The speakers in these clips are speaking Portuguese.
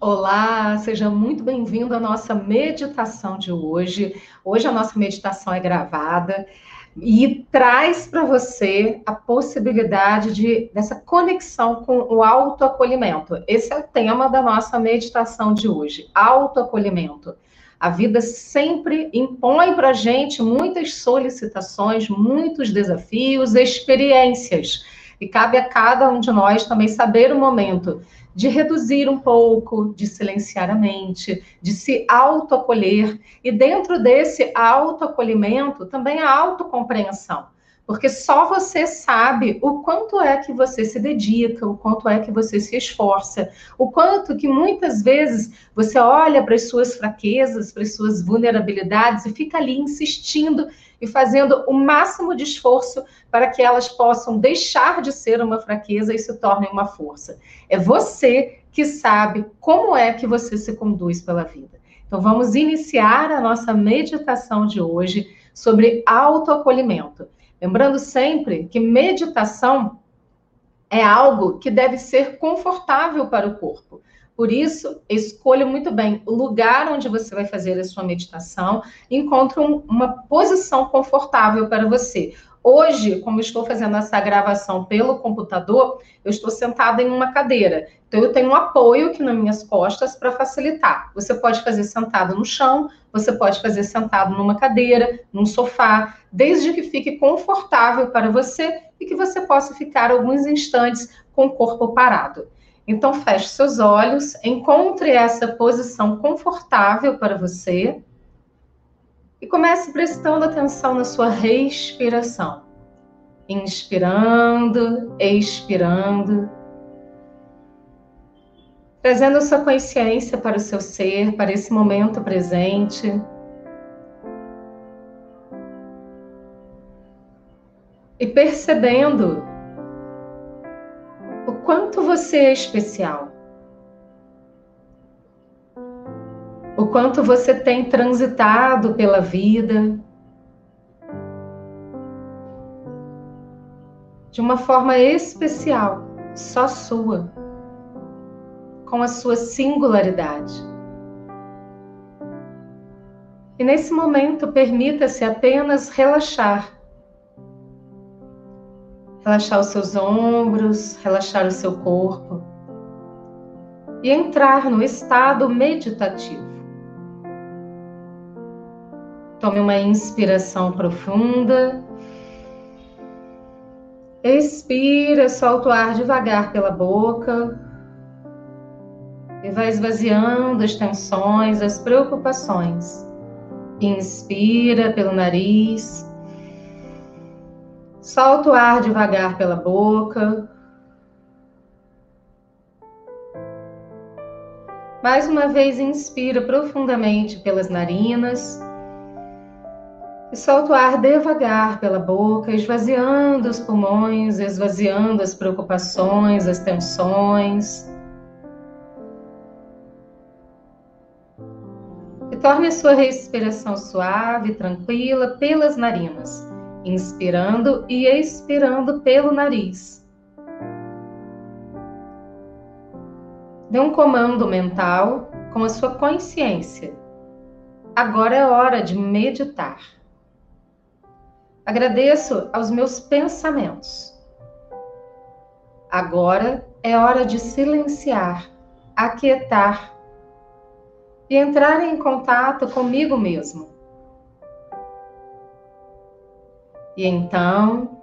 Olá, seja muito bem-vindo à nossa meditação de hoje. Hoje a nossa meditação é gravada e traz para você a possibilidade de dessa conexão com o autoacolhimento. Esse é o tema da nossa meditação de hoje, autoacolhimento. A vida sempre impõe para a gente muitas solicitações, muitos desafios, experiências. E cabe a cada um de nós também saber o momento de reduzir um pouco, de silenciar a mente, de se autoacolher. E dentro desse autoacolhimento, também a autocompreensão. Porque só você sabe o quanto é que você se dedica, o quanto é que você se esforça, o quanto que muitas vezes você olha para as suas fraquezas, para as suas vulnerabilidades e fica ali insistindo e fazendo o máximo de esforço para que elas possam deixar de ser uma fraqueza e se tornem uma força. É você que sabe como é que você se conduz pela vida. Então vamos iniciar a nossa meditação de hoje sobre autoacolhimento. Lembrando sempre que meditação é algo que deve ser confortável para o corpo. Por isso, escolha muito bem o lugar onde você vai fazer a sua meditação, encontre um, uma posição confortável para você. Hoje, como estou fazendo essa gravação pelo computador, eu estou sentada em uma cadeira. Então, eu tenho um apoio aqui nas minhas costas para facilitar. Você pode fazer sentado no chão, você pode fazer sentado numa cadeira, num sofá, desde que fique confortável para você e que você possa ficar alguns instantes com o corpo parado. Então, feche seus olhos, encontre essa posição confortável para você e comece prestando atenção na sua respiração. Inspirando, expirando. Trazendo sua consciência para o seu ser, para esse momento presente. E percebendo quanto você é especial. o quanto você tem transitado pela vida de uma forma especial, só sua, com a sua singularidade. E nesse momento, permita-se apenas relaxar. Relaxar os seus ombros, relaxar o seu corpo e entrar no estado meditativo. Tome uma inspiração profunda. Expira, solta o ar devagar pela boca. E vai esvaziando as tensões, as preocupações. Inspira pelo nariz. Solta o ar devagar pela boca. Mais uma vez, inspira profundamente pelas narinas. E solta o ar devagar pela boca, esvaziando os pulmões, esvaziando as preocupações, as tensões. E torne a sua respiração suave, tranquila pelas narinas, inspirando e expirando pelo nariz. Dê um comando mental com a sua consciência. Agora é hora de meditar. Agradeço aos meus pensamentos. Agora é hora de silenciar, aquietar e entrar em contato comigo mesmo. E então,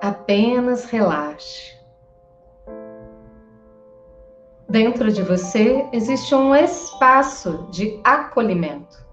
apenas relaxe. Dentro de você existe um espaço de acolhimento.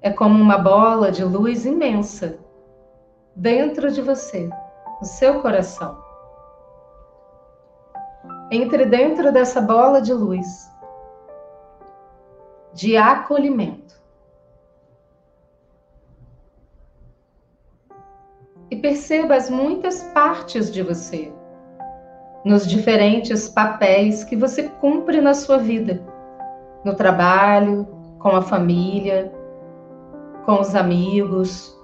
É como uma bola de luz imensa dentro de você, no seu coração. Entre dentro dessa bola de luz, de acolhimento. E perceba as muitas partes de você, nos diferentes papéis que você cumpre na sua vida, no trabalho, com a família, com os amigos,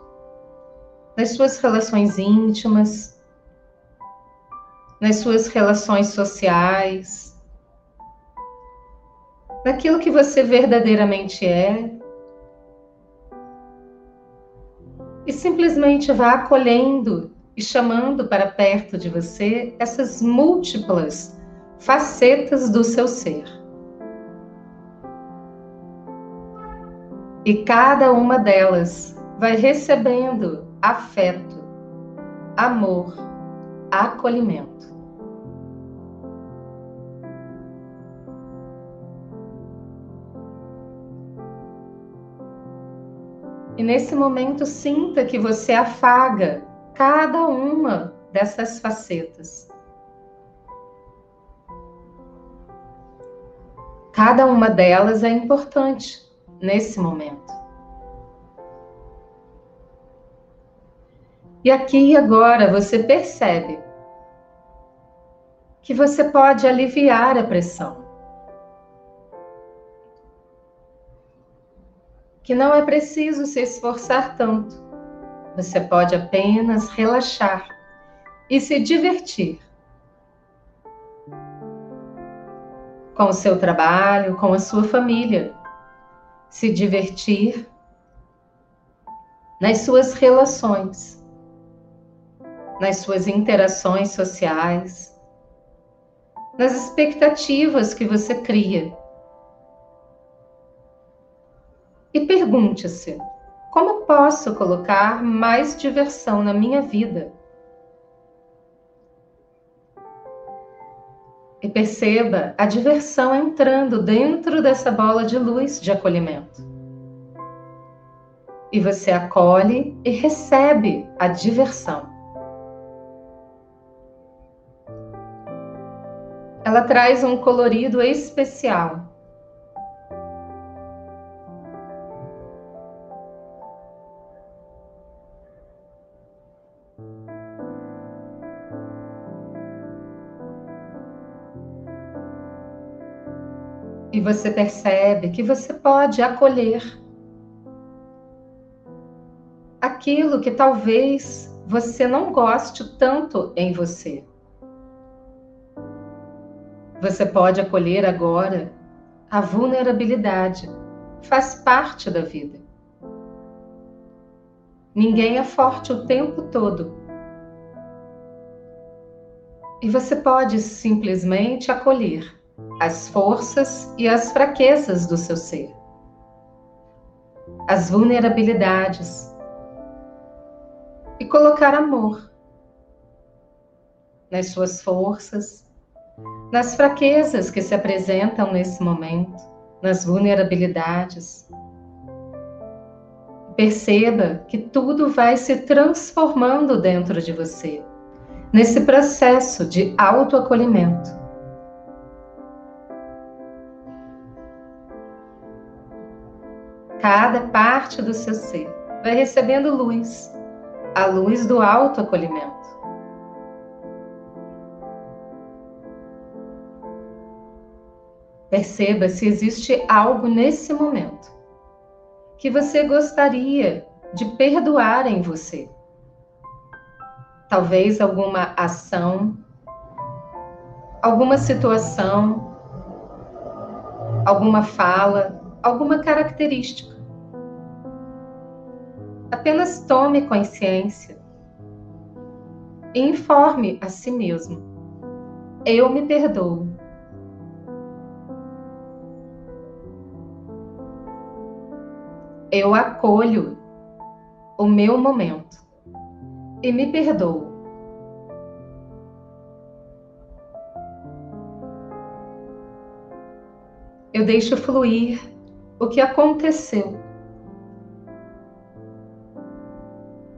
nas suas relações íntimas. nas suas relações sociais, naquilo que você verdadeiramente é. E simplesmente vá acolhendo e chamando para perto de você essas múltiplas facetas do seu ser. E cada uma delas vai recebendo afeto, amor, acolhimento. Nesse momento, sinta que você afaga cada uma dessas facetas. Cada uma delas é importante nesse momento. E aqui e agora você percebe que você pode aliviar a pressão. Que não é preciso se esforçar tanto. Você pode apenas relaxar e se divertir com o seu trabalho, com a sua família. Se divertir nas suas relações nas suas interações sociais, nas expectativas que você cria. E pergunte-se: como posso colocar mais diversão na minha vida? E perceba a diversão entrando dentro dessa bola de luz de acolhimento. E você acolhe e recebe a diversão. ela traz um colorido especial. Você percebe que você pode acolher aquilo que talvez você não goste tanto em você. Você pode acolher agora a vulnerabilidade. Faz parte da vida. Ninguém é forte o tempo todo. E você pode simplesmente acolher as forças e as fraquezas do seu ser, as vulnerabilidades, e colocar amor nas suas forças nas fraquezas que se apresentam nesse momento, nas vulnerabilidades. Perceba que tudo vai se transformando dentro de você, nesse processo de autoacolhimento. Cada parte do seu ser vai recebendo luz, a luz do autoacolhimento. Perceba se existe algo nesse momento que você gostaria de perdoar em você. Talvez alguma ação, alguma situação, alguma fala, alguma característica. Apenas tome consciência e informe a si mesmo: eu me perdoo. eu acolho o meu momento e me perdoo. Eu deixo fluir o que aconteceu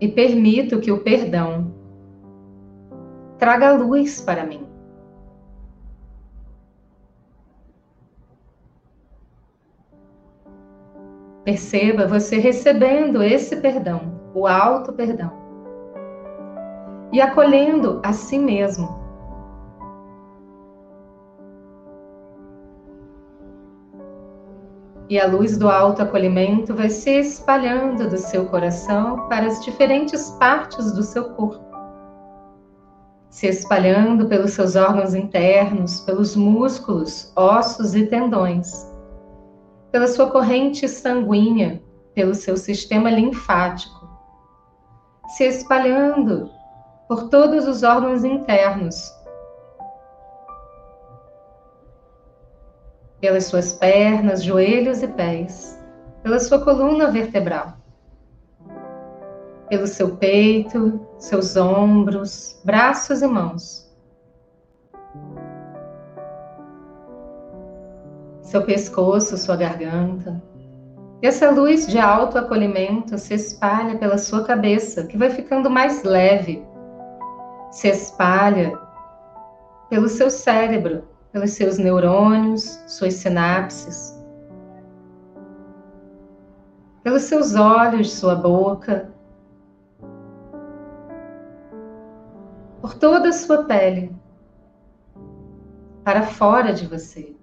e permito que o perdão traga luz para mim. Perceba você recebendo esse perdão, o alto perdão, e acolhendo a si mesmo. E a luz do alto acolhimento vai se espalhando do seu coração para as diferentes partes do seu corpo, se espalhando pelos seus órgãos internos, pelos músculos, ossos e tendões, pela sua corrente sanguínea, pelo seu sistema linfático, se espalhando por todos os órgãos internos, pelas suas pernas, joelhos e pés, pela sua coluna vertebral pelo seu peito, seus ombros, braços e mãos. Seu pescoço, sua garganta. E essa luz de alto acolhimento se espalha pela sua cabeça, que vai ficando mais leve. Se espalha pelo seu cérebro, pelos seus neurônios, suas sinapses. Pelos seus olhos, sua boca, por toda a sua pele, para fora de você.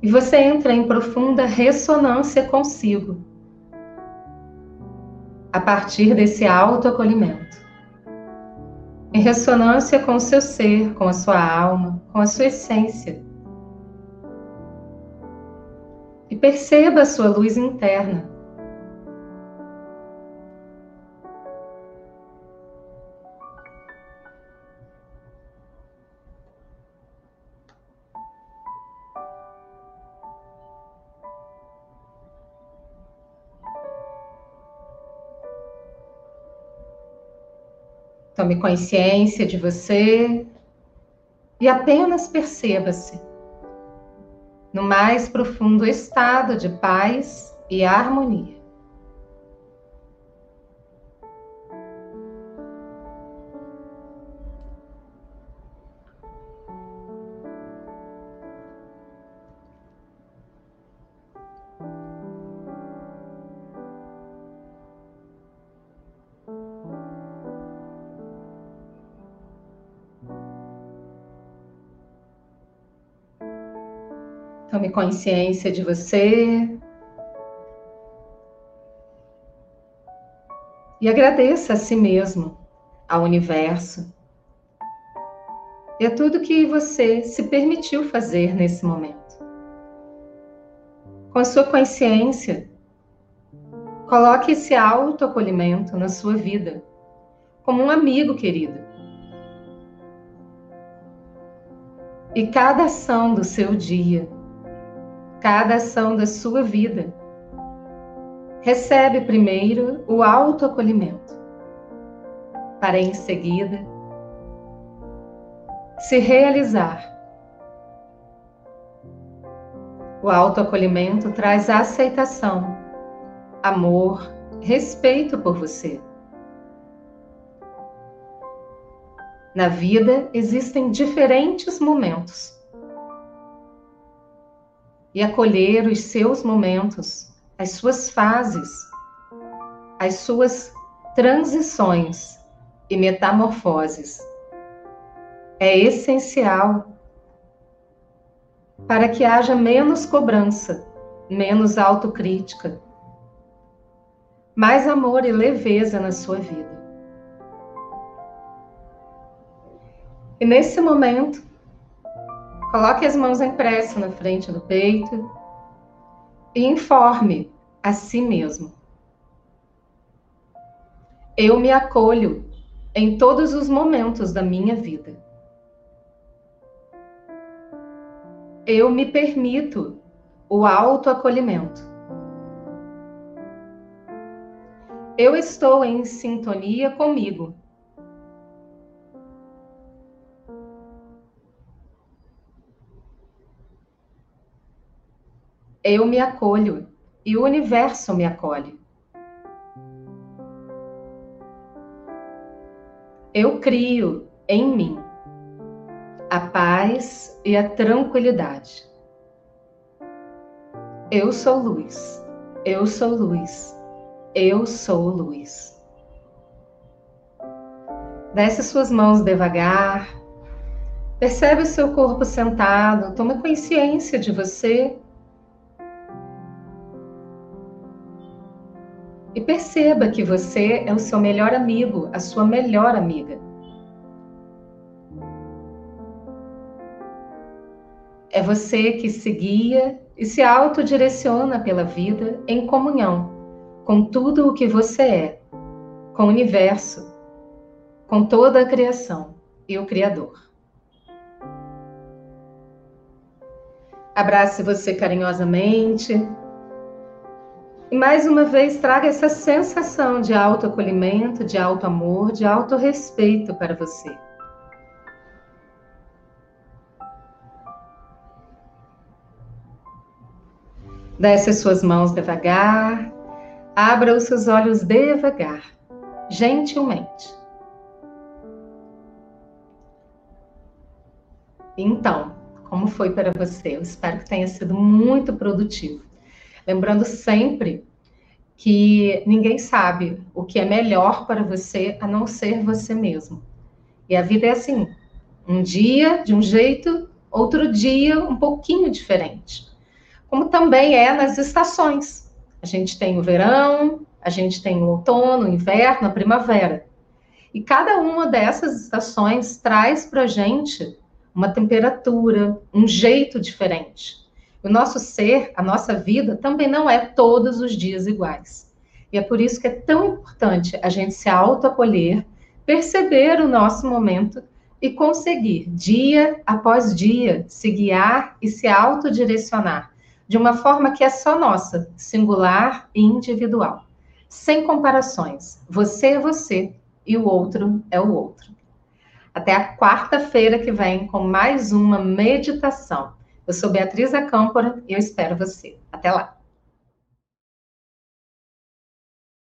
E você entra em profunda ressonância consigo, a partir desse autoacolhimento. Em ressonância com o seu ser, com a sua alma, com a sua essência. E perceba a sua luz interna Tome consciência de você e apenas perceba-se no mais profundo estado de paz e harmonia. Tome consciência de você. E agradeça a si mesmo, ao universo e a tudo que você se permitiu fazer nesse momento. Com a sua consciência, coloque esse autoacolhimento na sua vida, como um amigo querido. E cada ação do seu dia cada ação da sua vida. Recebe primeiro o autoacolhimento, para em seguida se realizar. O autoacolhimento traz aceitação, amor, respeito por você. Na vida existem diferentes momentos e acolher os seus momentos, as suas fases, as suas transições e metamorfoses. É essencial para que haja menos cobrança, menos autocrítica, mais amor e leveza na sua vida. E nesse momento, Coloque as mãos em pressa na frente do peito e informe a si mesmo. Eu me acolho em todos os momentos da minha vida. Eu me permito o autoacolhimento. Eu estou em sintonia comigo Eu me acolho e o universo me acolhe. Eu crio em mim a paz e a tranquilidade. Eu sou luz, eu sou luz, eu sou luz. Desce suas mãos devagar, percebe o seu corpo sentado, toma consciência de você perceba que você é o seu melhor amigo, a sua melhor amiga. É você que se guia e se autodireciona pela vida em comunhão com tudo o que você é, com o universo, com toda a criação e o Criador. Abrace você carinhosamente. E mais uma vez traga essa sensação de autoacolhimento, de alto amor, de alto respeito para você. Desce as suas mãos devagar, abra os seus olhos devagar, gentilmente. Então, como foi para você? Eu espero que tenha sido muito produtivo. Lembrando sempre que ninguém sabe o que é melhor para você a não ser você mesmo. E a vida é assim: um dia de um jeito, outro dia um pouquinho diferente como também é nas estações. A gente tem o verão, a gente tem o outono, o inverno, a primavera. E cada uma dessas estações traz para a gente uma temperatura, um jeito diferente. O nosso ser, a nossa vida, também não é todos os dias iguais. E é por isso que é tão importante a gente se autoacolher, perceber o nosso momento e conseguir, dia após dia, se guiar e se autodirecionar de uma forma que é só nossa, singular e individual, sem comparações. Você é você e o outro é o outro. Até a quarta-feira que vem com mais uma meditação. Eu sou Beatriz Acâmpora e eu espero você. Até lá.